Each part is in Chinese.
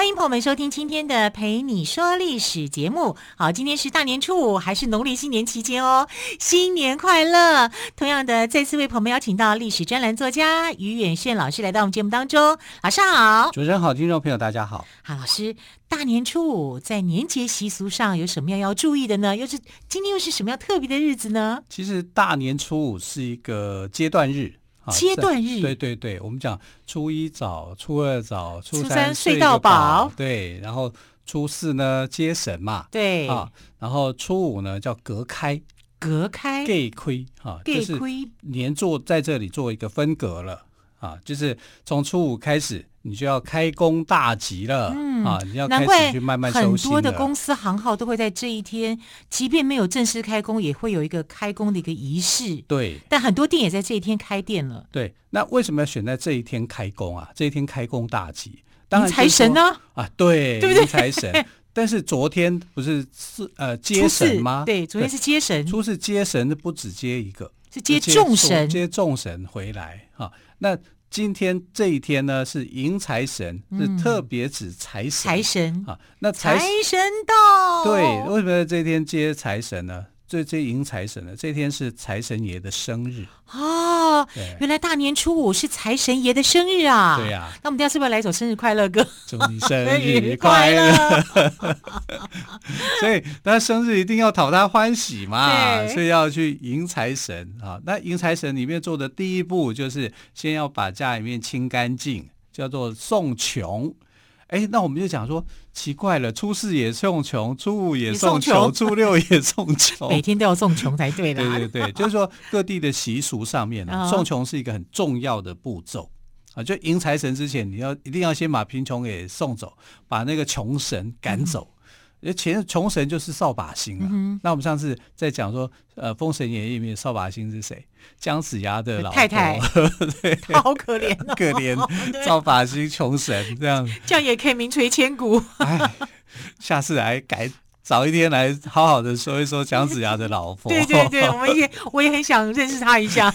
欢迎朋友们收听今天的《陪你说历史》节目。好，今天是大年初五，还是农历新年期间哦。新年快乐！同样的，再次为朋友们邀请到历史专栏作家于远炫老师来到我们节目当中。老师好，主持人好，听众朋友大家好。好，老师，大年初五在年节习俗上有什么样要注意的呢？又是今天又是什么样特别的日子呢？其实大年初五是一个阶段日。阶段日，对对对，我们讲初一早，初二早，初三睡到饱，对，然后初四呢接神嘛，对啊，然后初五呢叫隔开，隔开，隔亏哈，就是年做在这里做一个分隔了啊，就是从初五开始。你就要开工大吉了，嗯啊！你要开始去慢慢收心。很多的公司行号都会在这一天，即便没有正式开工，也会有一个开工的一个仪式。对，但很多店也在这一天开店了。对，那为什么要选在这一天开工啊？这一天开工大吉，当然财神呢？啊，对，对不对？财神。但是昨天不是是呃接神吗？对，昨天是接神。初四接神，不止接一个，是接众神，接众神回来啊。那今天这一天呢，是迎财神，是特别指财神。财神啊，那财神到。对，为什么这一天接财神呢？这这迎财神呢？这天是财神爷的生日。哦，原来大年初五是财神爷的生日啊！对呀，那我们等下是不是要来一首生日快乐歌？祝你生日快乐！所以他生日一定要讨他欢喜嘛，所以要去迎财神啊。那迎财神里面做的第一步就是先要把家里面清干净，叫做送穷。哎，那我们就讲说奇怪了，初四也送穷，初五也送穷，初六也送 穷，每天都要送穷才对的。对对对，就是说各地的习俗上面呢，送穷是一个很重要的步骤啊。就迎财神之前，你要一定要先把贫穷给送走，把那个穷神赶走。前穷神就是扫把星了。嗯、那我们上次在讲说，呃，《封神演义》里面扫把星是谁？姜子牙的老婆，太太，对，他好可怜、哦，可怜 扫把星穷神这样，这样也可以名垂千古。哎，下次来改。早一天来好好的说一说姜子牙的老婆。对对对，我们也 我也很想认识他一下。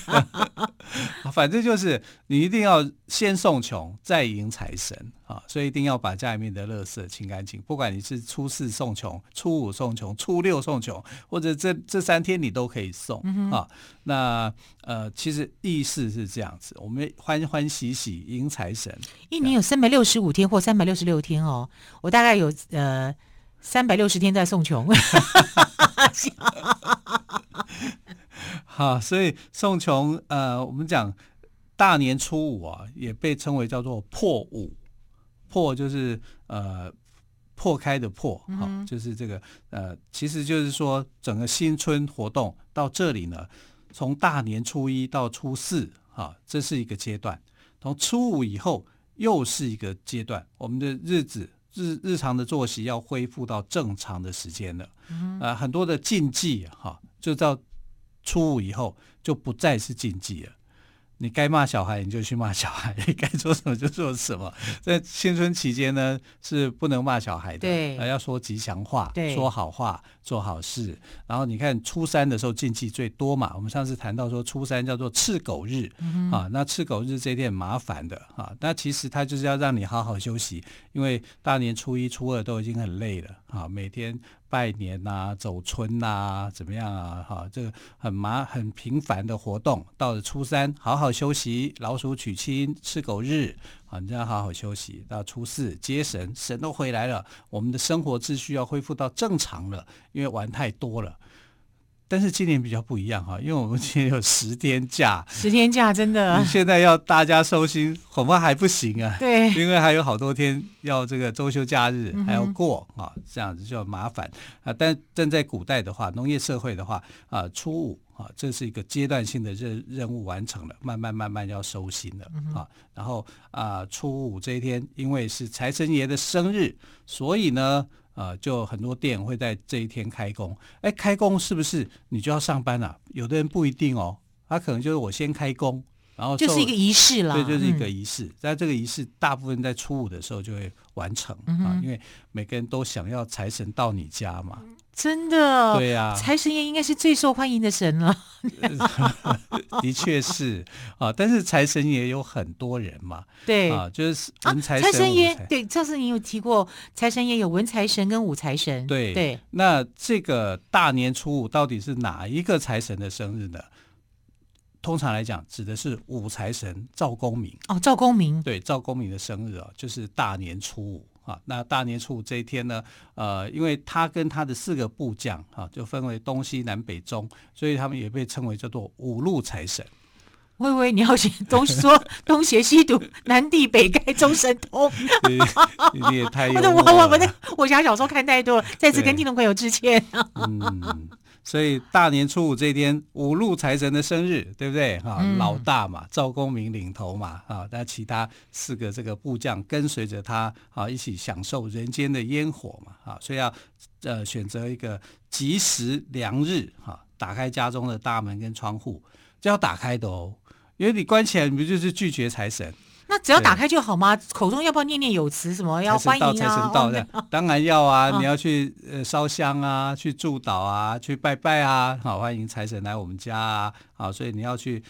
反正就是你一定要先送穷，再迎财神啊，所以一定要把家里面的垃圾清干净。不管你是初四送穷、初五送穷、初六送穷，或者这这三天你都可以送、嗯、啊。那呃，其实意思是这样子，我们欢欢喜喜迎财神。一年有三百六十五天或三百六十六天哦，我大概有呃。三百六十天在送穷，好，所以送穷，呃，我们讲大年初五啊，也被称为叫做破五，破就是呃破开的破，好、嗯哦，就是这个呃，其实就是说整个新春活动到这里呢，从大年初一到初四，哈、哦，这是一个阶段，从初五以后又是一个阶段，我们的日子。日日常的作息要恢复到正常的时间了，嗯、呃，很多的禁忌哈，就到初五以后就不再是禁忌了。你该骂小孩你就去骂小孩，你该做什么就做什么。在新春期间呢，是不能骂小孩的，对，要说吉祥话，说好话，做好事。然后你看初三的时候禁忌最多嘛，我们上次谈到说初三叫做赤狗日，嗯、啊，那赤狗日这一天很麻烦的啊，那其实它就是要让你好好休息，因为大年初一、初二都已经很累了啊，每天。拜年呐、走春呐、怎么样啊？哈，这个很麻很频繁的活动。到了初三，好好休息，老鼠娶亲，吃狗日，啊，你要好好休息。到初四接神，神都回来了，我们的生活秩序要恢复到正常了，因为玩太多了。但是今年比较不一样哈，因为我们今年有十天假，十天假真的，你现在要大家收心，恐怕还不行啊。对，因为还有好多天要这个周休假日还要过啊、嗯，这样子就麻烦啊。但但在古代的话，农业社会的话啊，初五啊，这是一个阶段性的任任务完成了，慢慢慢慢要收心了啊。然后啊，初五这一天，因为是财神爷的生日，所以呢，呃，就很多店会在这一天开工。哎，开工是不是你就要上班了？有的人不一定哦，他可能就是我先开工。然后就是一个仪式了，对，就是一个仪式。在、嗯、这个仪式，大部分在初五的时候就会完成、嗯、啊，因为每个人都想要财神到你家嘛。真的，对呀、啊，财神爷应该是最受欢迎的神了。的确是啊，但是财神爷有很多人嘛。对啊，就是文财神、财神爷。对，上次你有提过，财神爷有文财神跟武财神。对对。那这个大年初五到底是哪一个财神的生日呢？通常来讲，指的是武财神赵公明哦，赵公明对赵公明的生日啊，就是大年初五啊。那大年初五这一天呢，呃，因为他跟他的四个部将啊，就分为东西南北中，所以他们也被称为叫做五路财神。微微，你要写东说东邪西毒，南帝北丐中神通，你也太我我我我那武侠小说看太多了，再次跟听众朋友致歉。嗯。所以大年初五这一天，五路财神的生日，对不对？哈、嗯，老大嘛，赵公明领头嘛，啊，那其他四个这个部将跟随着他，啊，一起享受人间的烟火嘛，啊，所以要呃选择一个吉时良日，哈，打开家中的大门跟窗户，就要打开的哦，因为你关起来，你不就是拒绝财神？那只要打开就好吗？口中要不要念念有词？什么要欢迎啊？财神到，财神到，当然要啊！你要去呃烧香啊，去祝祷啊，去拜拜啊！好，欢迎财神来我们家啊！好，所以你要去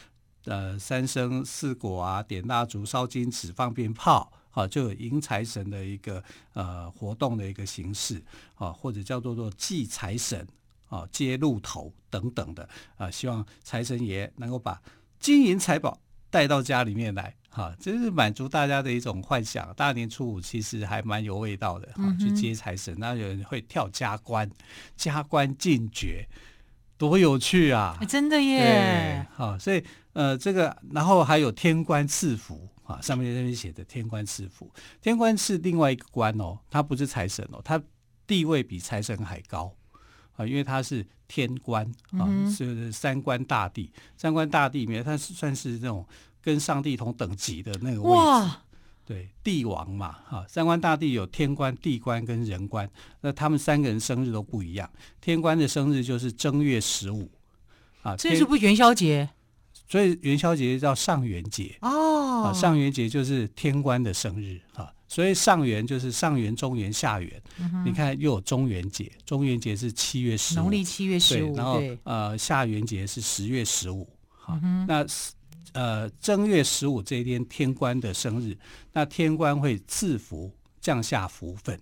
呃三生四果啊，点蜡烛、烧金纸、放鞭炮，好，就有迎财神的一个呃活动的一个形式啊，或者叫做做祭财神啊、接路头等等的啊，希望财神爷能够把金银财宝带到家里面来。哈，这是满足大家的一种幻想。大年初五其实还蛮有味道的，哈，去接财神。那有人会跳加官，加官进爵，多有趣啊！真的耶！好，所以呃，这个然后还有天官赐福啊，上面那边写的天官赐福，天官是另外一个官哦，他不是财神哦，他地位比财神还高啊，因为他是天官啊，是三官大帝，三官大帝里面他是算是那种。跟上帝同等级的那个位置，对，帝王嘛，哈，三官大帝有天官、地官跟人官，那他们三个人生日都不一样。天官的生日就是正月十五，啊，这是不是元宵节？所以元宵节叫上元节哦，啊，上元节就是天官的生日，哈，所以上元就是上元、中元、下元。嗯、你看又有中元节，中元节是七月十五，农历七月十五，然后呃，下元节是十月十五，好，那。呃，正月十五这一天，天官的生日，那天官会赐福，降下福分，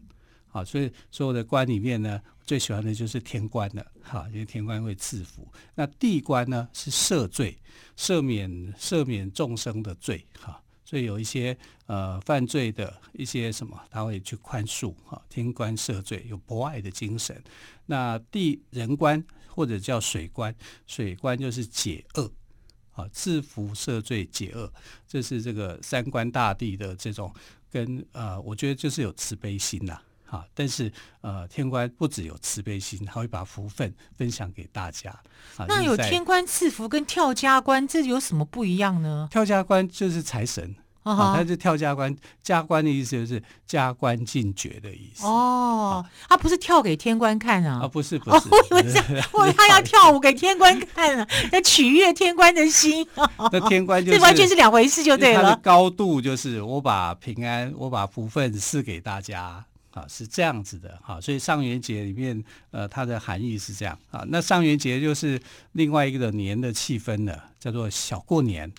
好，所以所有的官里面呢，最喜欢的就是天官了，哈，因为天官会赐福。那地官呢是赦罪，赦免赦免众生的罪，哈，所以有一些呃犯罪的一些什么，他会去宽恕，哈，天官赦罪，有博爱的精神。那地人官或者叫水官，水官就是解厄。啊，赐福赦罪解厄，这是这个三官大帝的这种跟呃，我觉得就是有慈悲心呐，哈。但是呃，天官不只有慈悲心，他会把福分分享给大家。那有天官赐福跟跳家官，这有什么不一样呢？跳家官就是财神。啊，他是跳加官，加官的意思就是加官进爵的意思。哦，他不是跳给天官看啊？啊，不是，不是，我以为是，我以为他要跳舞给天官看啊，要取悦天官的心。那天官就是，这完全是两回事，就对了。高度就是我把平安，我把福分赐给大家啊，是这样子的。好，所以上元节里面，呃，它的含义是这样啊。那上元节就是另外一个年的气氛了，叫做小过年。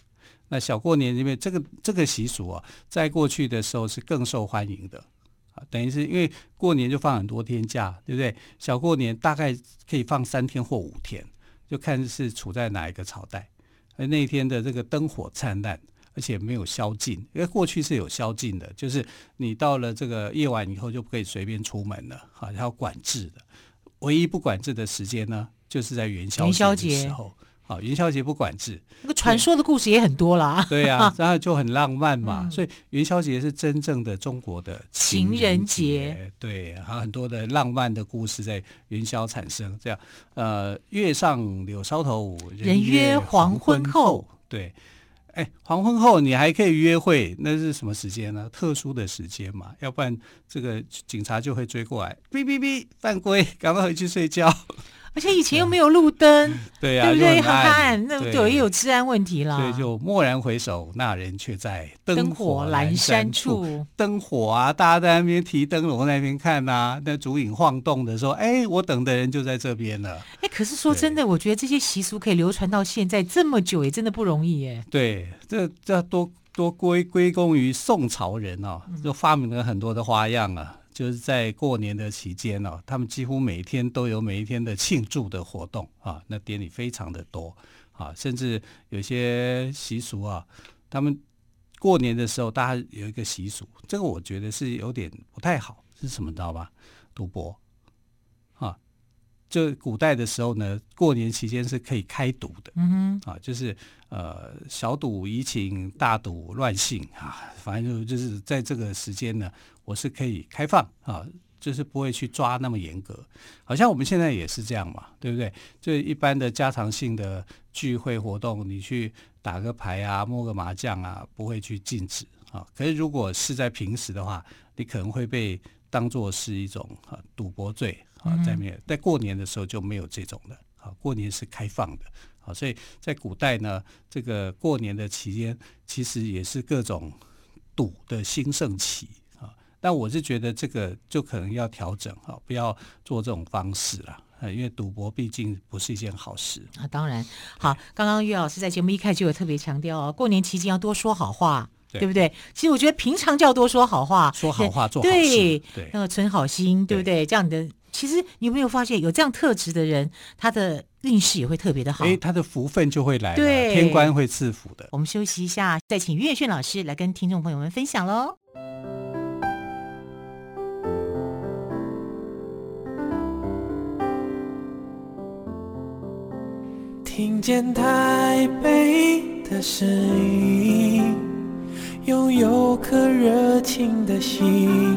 那小过年因为这个这个习俗啊，在过去的时候是更受欢迎的啊，等于是因为过年就放很多天假，对不对？小过年大概可以放三天或五天，就看是处在哪一个朝代。而那一天的这个灯火灿烂，而且没有宵禁，因为过去是有宵禁的，就是你到了这个夜晚以后就不可以随便出门了，好，要管制的。唯一不管制的时间呢，就是在元宵节的时候。啊，元宵节不管制，那个传说的故事也很多啦。对呀、啊，然后就很浪漫嘛。嗯、所以元宵节是真正的中国的情人节。情人节对，还有很多的浪漫的故事在元宵产生。这样，呃，月上柳梢头，人约黄昏后。对，哎，黄昏后你还可以约会，那是什么时间呢？特殊的时间嘛，要不然这个警察就会追过来，哔哔哔，犯规，赶快回去睡觉。而且以前又没有路灯，对呀，对不对？很暗，那就也有治安问题了。所以就蓦然回首，那人却在灯火阑珊处。灯火啊，大家在那边提灯笼，在那边看呐，那烛影晃动的时候，哎，我等的人就在这边了。哎，可是说真的，我觉得这些习俗可以流传到现在这么久，也真的不容易耶。对，这这多多归归功于宋朝人哦，就发明了很多的花样啊。就是在过年的期间哦，他们几乎每一天都有每一天的庆祝的活动啊，那典礼非常的多啊，甚至有些习俗啊，他们过年的时候大家有一个习俗，这个我觉得是有点不太好，是什么知道吧？赌博，就古代的时候呢，过年期间是可以开赌的，嗯哼，啊，就是呃小赌怡情，大赌乱性啊，反正就就是在这个时间呢。我是可以开放啊，就是不会去抓那么严格，好像我们现在也是这样嘛，对不对？就一般的家常性的聚会活动，你去打个牌啊，摸个麻将啊，不会去禁止啊。可是如果是在平时的话，你可能会被当做是一种啊赌博罪啊，在没有在过年的时候就没有这种的啊，过年是开放的啊，所以在古代呢，这个过年的期间其实也是各种赌的兴盛期啊。但我是觉得这个就可能要调整哈，不要做这种方式了，因为赌博毕竟不是一件好事啊。当然，好，刚刚岳老师在节目一开始就有特别强调哦，过年期间要多说好话，对，对不对？其实我觉得平常就要多说好话，说好话做好事，对，对，那个存好心，对不对？这样的，其实你有没有发现，有这样特质的人，他的运势也会特别的好，哎，他的福分就会来，对，天官会赐福的。我们休息一下，再请岳炫老师来跟听众朋友们分享喽。听见台北的声音，拥有颗热情的心，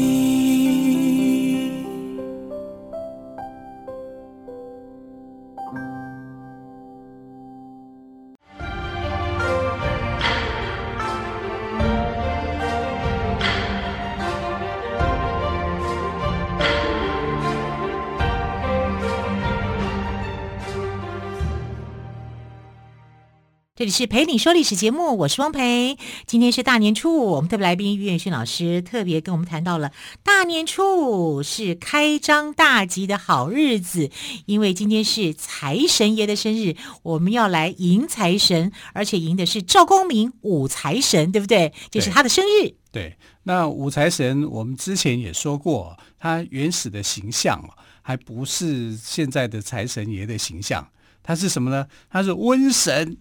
这里是陪你说历史节目，我是汪培。今天是大年初五，我们特别来宾岳轩老师特别跟我们谈到了大年初五是开张大吉的好日子，因为今天是财神爷的生日，我们要来迎财神，而且迎的是赵公明武财神，对不对？这、就是他的生日。对，对，那五财神我们之前也说过，他原始的形象还不是现在的财神爷的形象，他是什么呢？他是瘟神。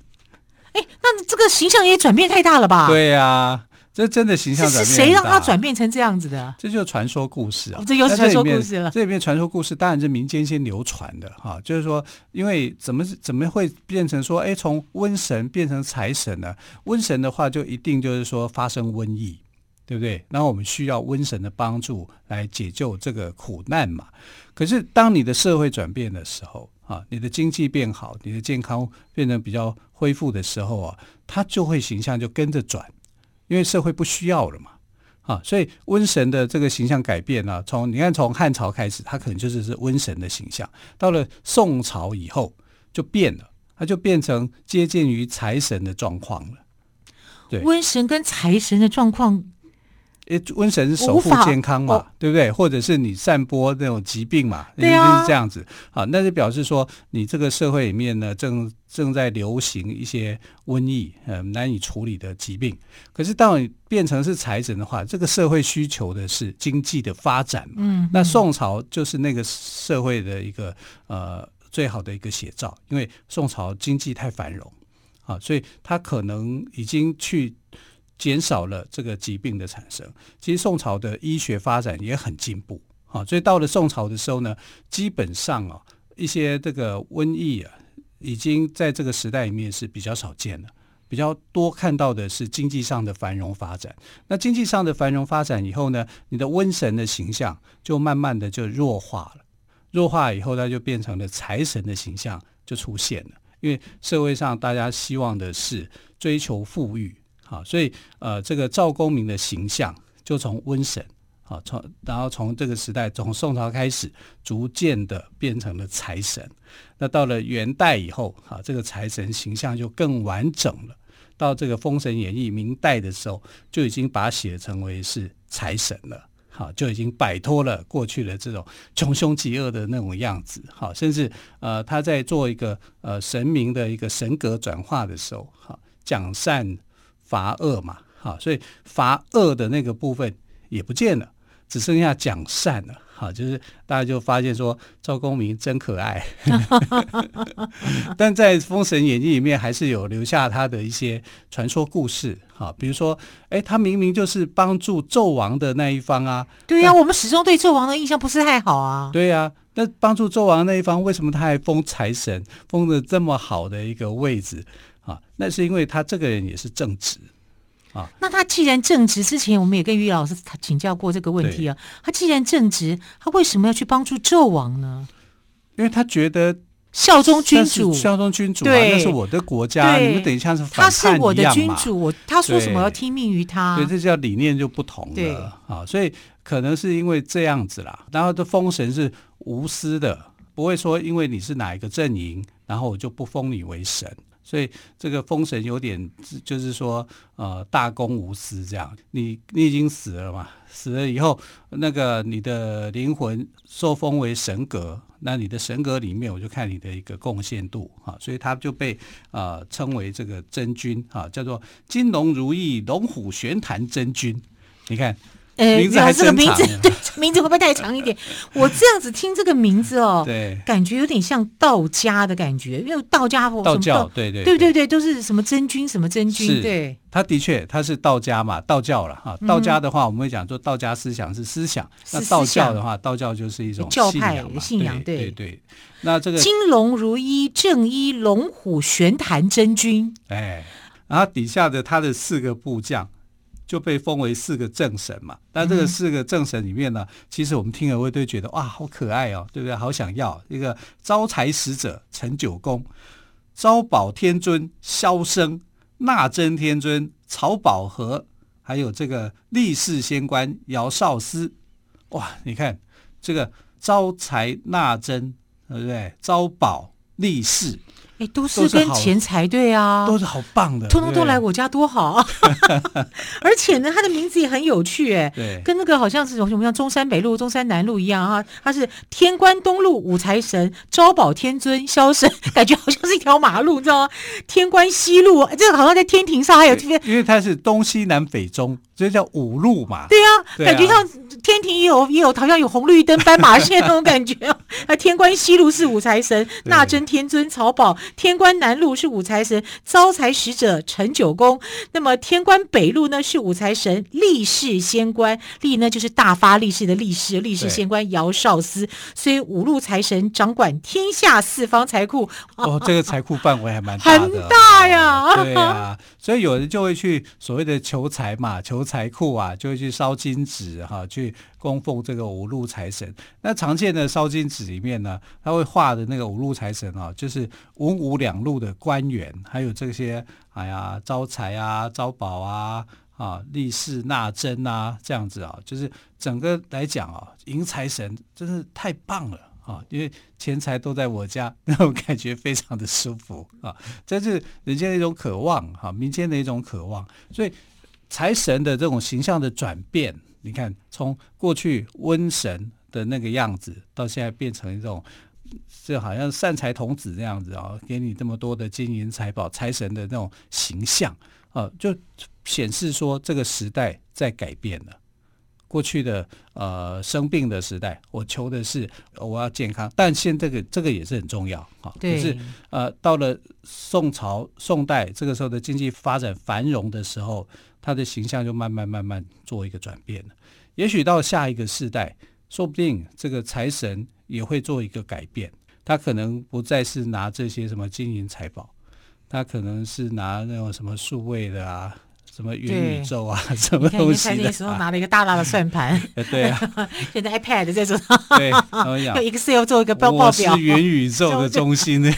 哎，那这个形象也转变太大了吧？对呀、啊，这真的形象转变。是谁让他转变成这样子的？这就是传说故事啊！哦、这又是传说故事了。这里面传说故事当然是民间先流传的哈、啊，就是说，因为怎么怎么会变成说，哎，从瘟神变成财神呢？瘟神的话，就一定就是说发生瘟疫，对不对？然后我们需要瘟神的帮助来解救这个苦难嘛。可是当你的社会转变的时候，啊，你的经济变好，你的健康变得比较恢复的时候啊，它就会形象就跟着转，因为社会不需要了嘛。啊，所以瘟神的这个形象改变呢、从你看从汉朝开始，它可能就是是瘟神的形象，到了宋朝以后就变了，它就变成接近于财神的状况了。对，瘟神跟财神的状况。瘟神是守护健康嘛，对不对？或者是你散播那种疾病嘛，对啊，是这样子。好，那就表示说你这个社会里面呢，正正在流行一些瘟疫，呃，难以处理的疾病。可是当你变成是财神的话，这个社会需求的是经济的发展嘛。嗯，那宋朝就是那个社会的一个呃最好的一个写照，因为宋朝经济太繁荣。啊，所以他可能已经去减少了这个疾病的产生。其实宋朝的医学发展也很进步啊，所以到了宋朝的时候呢，基本上啊一些这个瘟疫啊，已经在这个时代里面是比较少见了。比较多看到的是经济上的繁荣发展。那经济上的繁荣发展以后呢，你的瘟神的形象就慢慢的就弱化了。弱化以后，它就变成了财神的形象就出现了。因为社会上大家希望的是追求富裕，啊，所以呃，这个赵公明的形象就从瘟神，啊，从然后从这个时代从宋朝开始，逐渐的变成了财神。那到了元代以后，啊，这个财神形象就更完整了。到这个《封神演义》明代的时候，就已经把写成为是财神了，好，就已经摆脱了过去的这种穷凶极恶的那种样子，好，甚至呃，他在做一个呃神明的一个神格转化的时候，好，讲善罚恶嘛，哈，所以罚恶的那个部分也不见了，只剩下讲善了。好，就是大家就发现说赵公明真可爱，但在《封神演义》里面还是有留下他的一些传说故事。哈，比如说，哎，他明明就是帮助纣王的那一方啊。对呀、啊，我们始终对纣王的印象不是太好啊。对呀、啊，那帮助纣王那一方，为什么他还封财神，封的这么好的一个位置啊？那是因为他这个人也是正直。啊，那他既然正直，之前我们也跟于老师请教过这个问题啊。他既然正直，他为什么要去帮助纣王呢？因为他觉得效忠君主，效忠君主、啊，对，那是我的国家，你们等一下是他是我的君主，我他说什么要听命于他，对，这叫理念就不同了啊。所以可能是因为这样子啦。然后这封神是无私的，不会说因为你是哪一个阵营，然后我就不封你为神。所以这个封神有点，就是说，呃，大公无私这样。你你已经死了嘛，死了以后，那个你的灵魂受封为神格，那你的神格里面，我就看你的一个贡献度啊，所以他就被呃称为这个真君啊，叫做金龙如意龙虎玄坛真君。你看。呃，名字还这个名字，对，名字会不会太长一点？我这样子听这个名字哦，对，感觉有点像道家的感觉，因为道家道教，对对对对对，都是什么真君什么真君，对，他的确他是道家嘛，道教了哈。道家的话，我们会讲说道家思想是思想，那道教的话，道教就是一种教派信仰，对对对。那这个金龙如一正一龙虎玄坛真君，哎，然后底下的他的四个部将。就被封为四个正神嘛，但这个四个正神里面呢，嗯、其实我们听了会都觉得哇，好可爱哦，对不对？好想要一个招财使者陈九公、招宝天尊萧生、纳真天尊曹宝和，还有这个力士仙官姚少司。哇，你看这个招财纳真，对不对？招宝力士。哎，都是跟钱财对啊，都是好棒的，通通都来我家多好啊！而且呢，他的名字也很有趣，哎，对，跟那个好像是什么像中山北路、中山南路一样啊。他是天官东路五财神招宝天尊萧生，感觉好像是一条马路，你知道吗？天官西路，这个好像在天庭上还有这边，因为它是东西南北中，所以叫五路嘛。对啊，对啊，感觉像天庭也有也有，好像有红绿灯、斑马线那种感觉。啊，天官西路是五财神，纳真天尊曹宝。天官南路是五财神招财使者陈九公，那么天官北路呢是五财神力士仙官，力呢就是大发力士的力士，力士仙官姚少司，所以五路财神掌管天下四方财库。哦，这个财库范围还蛮大的，很大呀。哦、对啊，所以有人就会去所谓的求财嘛，求财库啊，就会去烧金纸哈，去。供奉这个五路财神，那常见的烧金纸里面呢，他会画的那个五路财神啊，就是文武两路的官员，还有这些哎呀招财啊、招宝啊、啊力士纳真啊这样子啊，就是整个来讲啊，迎财神真是太棒了啊，因为钱财都在我家，那种感觉非常的舒服啊，这是人间的一种渴望哈，民间的一种渴望，所以财神的这种形象的转变。你看，从过去瘟神的那个样子，到现在变成一种，就好像善财童子那样子啊，给你这么多的金银财宝，财神的那种形象啊，就显示说这个时代在改变了。过去的呃生病的时代，我求的是我要健康，但现在这个这个也是很重要哈。可是呃，到了宋朝、宋代这个时候的经济发展繁荣的时候，他的形象就慢慢慢慢做一个转变了。也许到下一个世代，说不定这个财神也会做一个改变，他可能不再是拿这些什么金银财宝，他可能是拿那种什么数位的啊。什么元宇宙啊，什么东西的？你看，那时候拿了一个大大的算盘，对啊。现在 iPad 在桌上，对，用 Excel 做一个报报表。我是元宇宙的中心的，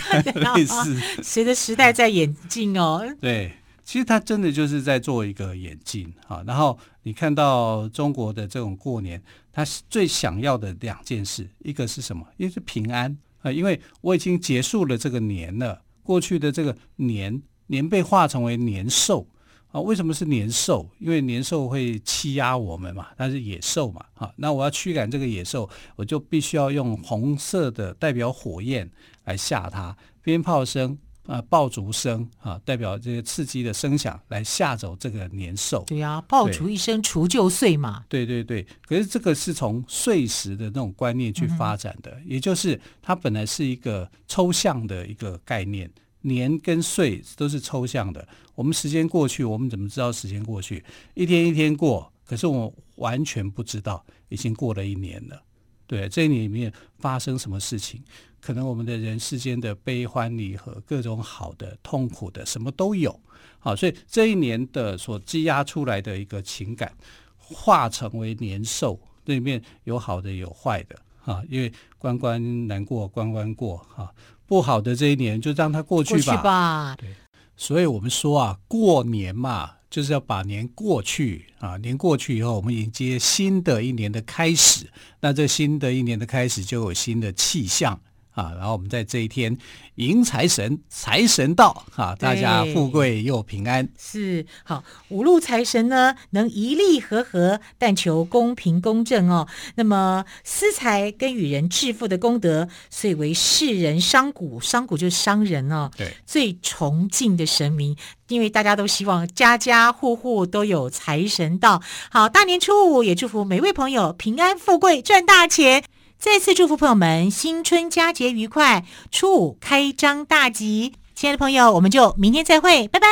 类似。随着时代在演进哦。对，其实他真的就是在做一个演进啊。然后你看到中国的这种过年，他最想要的两件事，一个是什么？一个是平安啊，因为我已经结束了这个年了，过去的这个年年被化成为年兽。啊，为什么是年兽？因为年兽会欺压我们嘛，它是野兽嘛。啊，那我要驱赶这个野兽，我就必须要用红色的代表火焰来吓它，鞭炮声啊，爆竹声啊，代表这些刺激的声响来吓走这个年兽。对呀、啊，爆竹一声除旧岁嘛。对对对，可是这个是从岁时的那种观念去发展的，嗯、也就是它本来是一个抽象的一个概念。年跟岁都是抽象的，我们时间过去，我们怎么知道时间过去？一天一天过，可是我完全不知道已经过了一年了。对，这一年里面发生什么事情？可能我们的人世间的悲欢离合，各种好的、痛苦的，什么都有。好，所以这一年的所积压出来的一个情感，化成为年兽，这里面有好的，有坏的。啊，因为关关难过关关过，哈。不好的这一年就让它过去吧。过去吧。对，所以我们说啊，过年嘛，就是要把年过去啊。年过去以后，我们迎接新的一年的开始。那这新的一年的开始，就有新的气象。啊，然后我们在这一天迎财神，财神到啊，大家富贵又平安。是好，五路财神呢，能一力合合，但求公平公正哦。那么私财跟与人致富的功德，遂为世人商贾，商贾就是商人哦。对，最崇敬的神明，因为大家都希望家家户户都有财神到。好，大年初五也祝福每位朋友平安富贵，赚大钱。再次祝福朋友们新春佳节愉快，初五开张大吉。亲爱的朋友，我们就明天再会，拜拜。